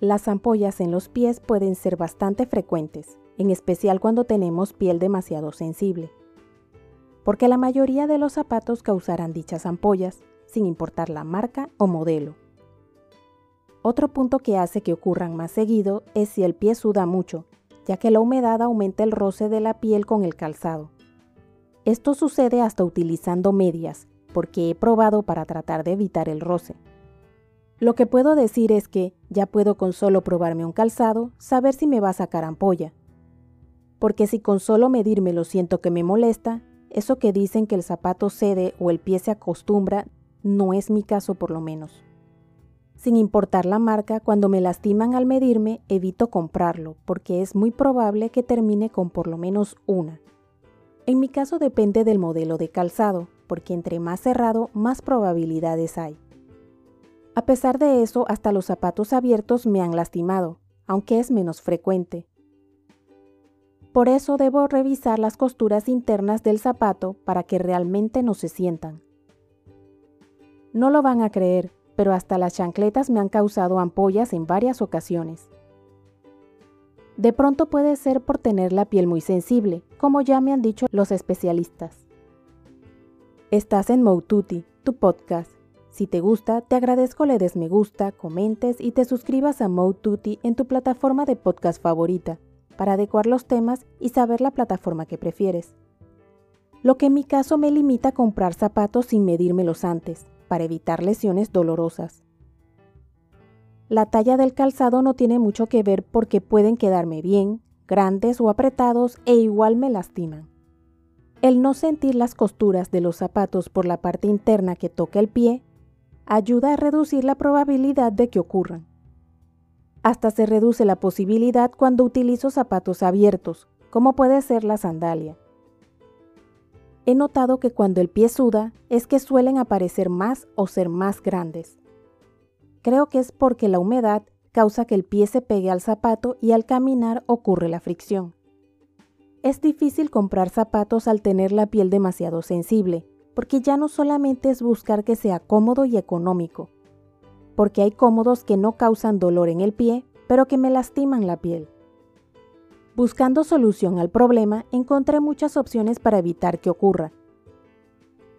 Las ampollas en los pies pueden ser bastante frecuentes, en especial cuando tenemos piel demasiado sensible, porque la mayoría de los zapatos causarán dichas ampollas, sin importar la marca o modelo. Otro punto que hace que ocurran más seguido es si el pie suda mucho, ya que la humedad aumenta el roce de la piel con el calzado. Esto sucede hasta utilizando medias, porque he probado para tratar de evitar el roce. Lo que puedo decir es que ya puedo con solo probarme un calzado saber si me va a sacar ampolla. Porque si con solo medirme lo siento que me molesta, eso que dicen que el zapato cede o el pie se acostumbra, no es mi caso por lo menos. Sin importar la marca, cuando me lastiman al medirme, evito comprarlo, porque es muy probable que termine con por lo menos una. En mi caso depende del modelo de calzado, porque entre más cerrado, más probabilidades hay. A pesar de eso, hasta los zapatos abiertos me han lastimado, aunque es menos frecuente. Por eso debo revisar las costuras internas del zapato para que realmente no se sientan. No lo van a creer, pero hasta las chancletas me han causado ampollas en varias ocasiones. De pronto puede ser por tener la piel muy sensible, como ya me han dicho los especialistas. Estás en Moututi, tu podcast si te gusta, te agradezco le des me gusta, comentes y te suscribas a Mode en tu plataforma de podcast favorita para adecuar los temas y saber la plataforma que prefieres. Lo que en mi caso me limita a comprar zapatos sin medírmelos antes, para evitar lesiones dolorosas. La talla del calzado no tiene mucho que ver porque pueden quedarme bien, grandes o apretados e igual me lastiman. El no sentir las costuras de los zapatos por la parte interna que toca el pie ayuda a reducir la probabilidad de que ocurran. Hasta se reduce la posibilidad cuando utilizo zapatos abiertos, como puede ser la sandalia. He notado que cuando el pie suda es que suelen aparecer más o ser más grandes. Creo que es porque la humedad causa que el pie se pegue al zapato y al caminar ocurre la fricción. Es difícil comprar zapatos al tener la piel demasiado sensible, porque ya no solamente es buscar que sea cómodo y económico, porque hay cómodos que no causan dolor en el pie, pero que me lastiman la piel. Buscando solución al problema, encontré muchas opciones para evitar que ocurra.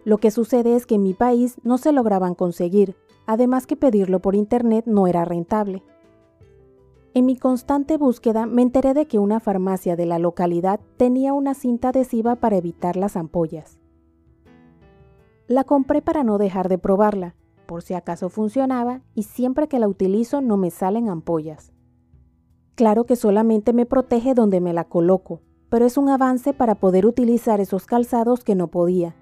Lo que sucede es que en mi país no se lograban conseguir, además que pedirlo por internet no era rentable. En mi constante búsqueda me enteré de que una farmacia de la localidad tenía una cinta adhesiva para evitar las ampollas. La compré para no dejar de probarla, por si acaso funcionaba y siempre que la utilizo no me salen ampollas. Claro que solamente me protege donde me la coloco, pero es un avance para poder utilizar esos calzados que no podía.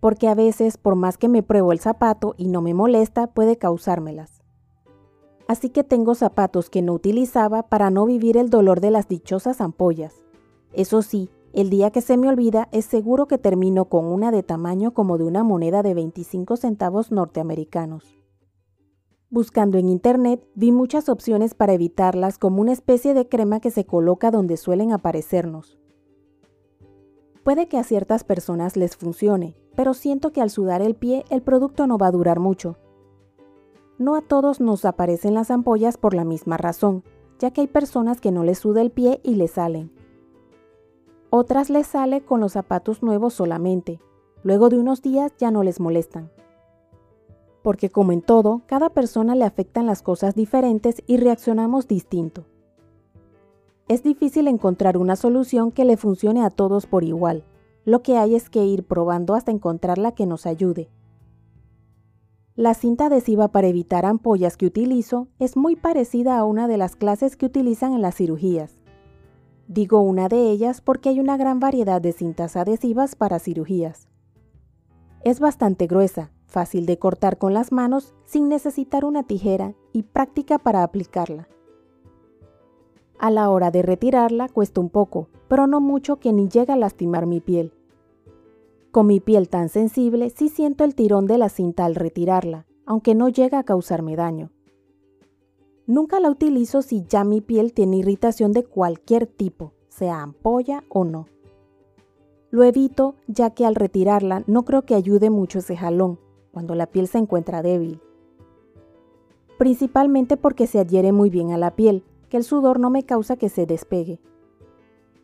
Porque a veces, por más que me pruebo el zapato y no me molesta, puede causármelas. Así que tengo zapatos que no utilizaba para no vivir el dolor de las dichosas ampollas. Eso sí, el día que se me olvida es seguro que termino con una de tamaño como de una moneda de 25 centavos norteamericanos. Buscando en internet vi muchas opciones para evitarlas como una especie de crema que se coloca donde suelen aparecernos. Puede que a ciertas personas les funcione, pero siento que al sudar el pie el producto no va a durar mucho. No a todos nos aparecen las ampollas por la misma razón, ya que hay personas que no les suda el pie y les salen. Otras les sale con los zapatos nuevos solamente. Luego de unos días ya no les molestan. Porque como en todo, cada persona le afectan las cosas diferentes y reaccionamos distinto. Es difícil encontrar una solución que le funcione a todos por igual. Lo que hay es que ir probando hasta encontrar la que nos ayude. La cinta adhesiva para evitar ampollas que utilizo es muy parecida a una de las clases que utilizan en las cirugías. Digo una de ellas porque hay una gran variedad de cintas adhesivas para cirugías. Es bastante gruesa, fácil de cortar con las manos sin necesitar una tijera y práctica para aplicarla. A la hora de retirarla cuesta un poco, pero no mucho que ni llega a lastimar mi piel. Con mi piel tan sensible sí siento el tirón de la cinta al retirarla, aunque no llega a causarme daño. Nunca la utilizo si ya mi piel tiene irritación de cualquier tipo, sea ampolla o no. Lo evito ya que al retirarla no creo que ayude mucho ese jalón, cuando la piel se encuentra débil. principalmente porque se adhiere muy bien a la piel, que el sudor no me causa que se despegue.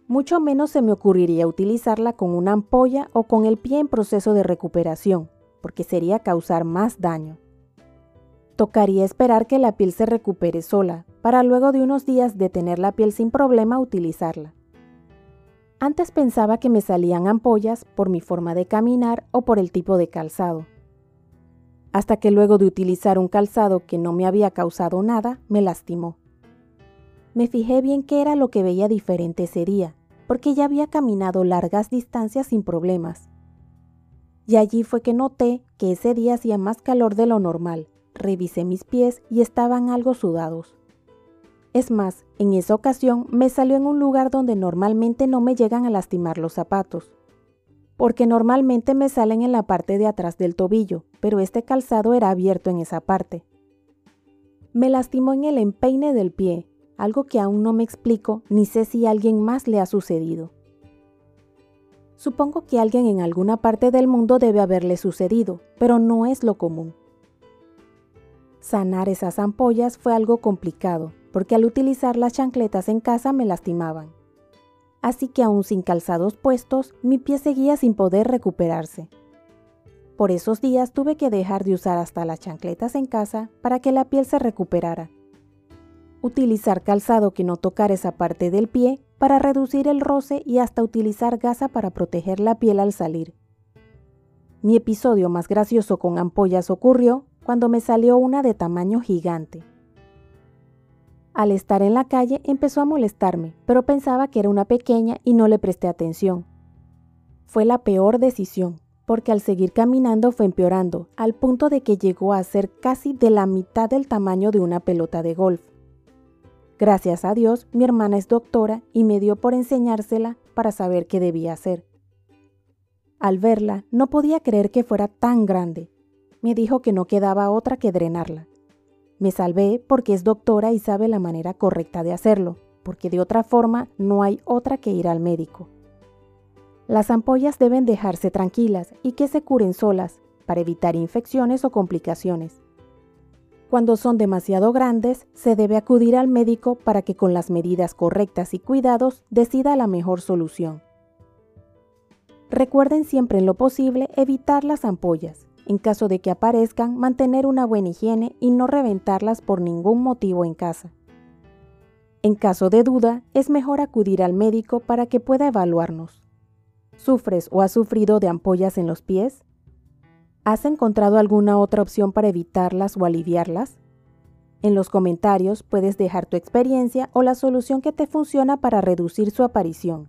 Mucho menos se me ocurriría utilizarla con una ampolla o con el pie en proceso de recuperación, porque sería causar más daño. Tocaría esperar que la piel se recupere sola, para luego de unos días de tener la piel sin problema utilizarla. Antes pensaba que me salían ampollas por mi forma de caminar o por el tipo de calzado. Hasta que luego de utilizar un calzado que no me había causado nada, me lastimó. Me fijé bien qué era lo que veía diferente ese día, porque ya había caminado largas distancias sin problemas. Y allí fue que noté que ese día hacía más calor de lo normal. Revisé mis pies y estaban algo sudados. Es más, en esa ocasión me salió en un lugar donde normalmente no me llegan a lastimar los zapatos, porque normalmente me salen en la parte de atrás del tobillo, pero este calzado era abierto en esa parte. Me lastimó en el empeine del pie, algo que aún no me explico ni sé si a alguien más le ha sucedido. Supongo que alguien en alguna parte del mundo debe haberle sucedido, pero no es lo común. Sanar esas ampollas fue algo complicado, porque al utilizar las chancletas en casa me lastimaban. Así que aún sin calzados puestos, mi pie seguía sin poder recuperarse. Por esos días tuve que dejar de usar hasta las chancletas en casa para que la piel se recuperara. Utilizar calzado que no tocara esa parte del pie para reducir el roce y hasta utilizar gasa para proteger la piel al salir. Mi episodio más gracioso con ampollas ocurrió cuando me salió una de tamaño gigante. Al estar en la calle empezó a molestarme, pero pensaba que era una pequeña y no le presté atención. Fue la peor decisión, porque al seguir caminando fue empeorando, al punto de que llegó a ser casi de la mitad del tamaño de una pelota de golf. Gracias a Dios, mi hermana es doctora y me dio por enseñársela para saber qué debía hacer. Al verla, no podía creer que fuera tan grande. Me dijo que no quedaba otra que drenarla. Me salvé porque es doctora y sabe la manera correcta de hacerlo, porque de otra forma no hay otra que ir al médico. Las ampollas deben dejarse tranquilas y que se curen solas para evitar infecciones o complicaciones. Cuando son demasiado grandes, se debe acudir al médico para que con las medidas correctas y cuidados decida la mejor solución. Recuerden siempre en lo posible evitar las ampollas, en caso de que aparezcan, mantener una buena higiene y no reventarlas por ningún motivo en casa. En caso de duda, es mejor acudir al médico para que pueda evaluarnos. ¿Sufres o has sufrido de ampollas en los pies? ¿Has encontrado alguna otra opción para evitarlas o aliviarlas? En los comentarios puedes dejar tu experiencia o la solución que te funciona para reducir su aparición.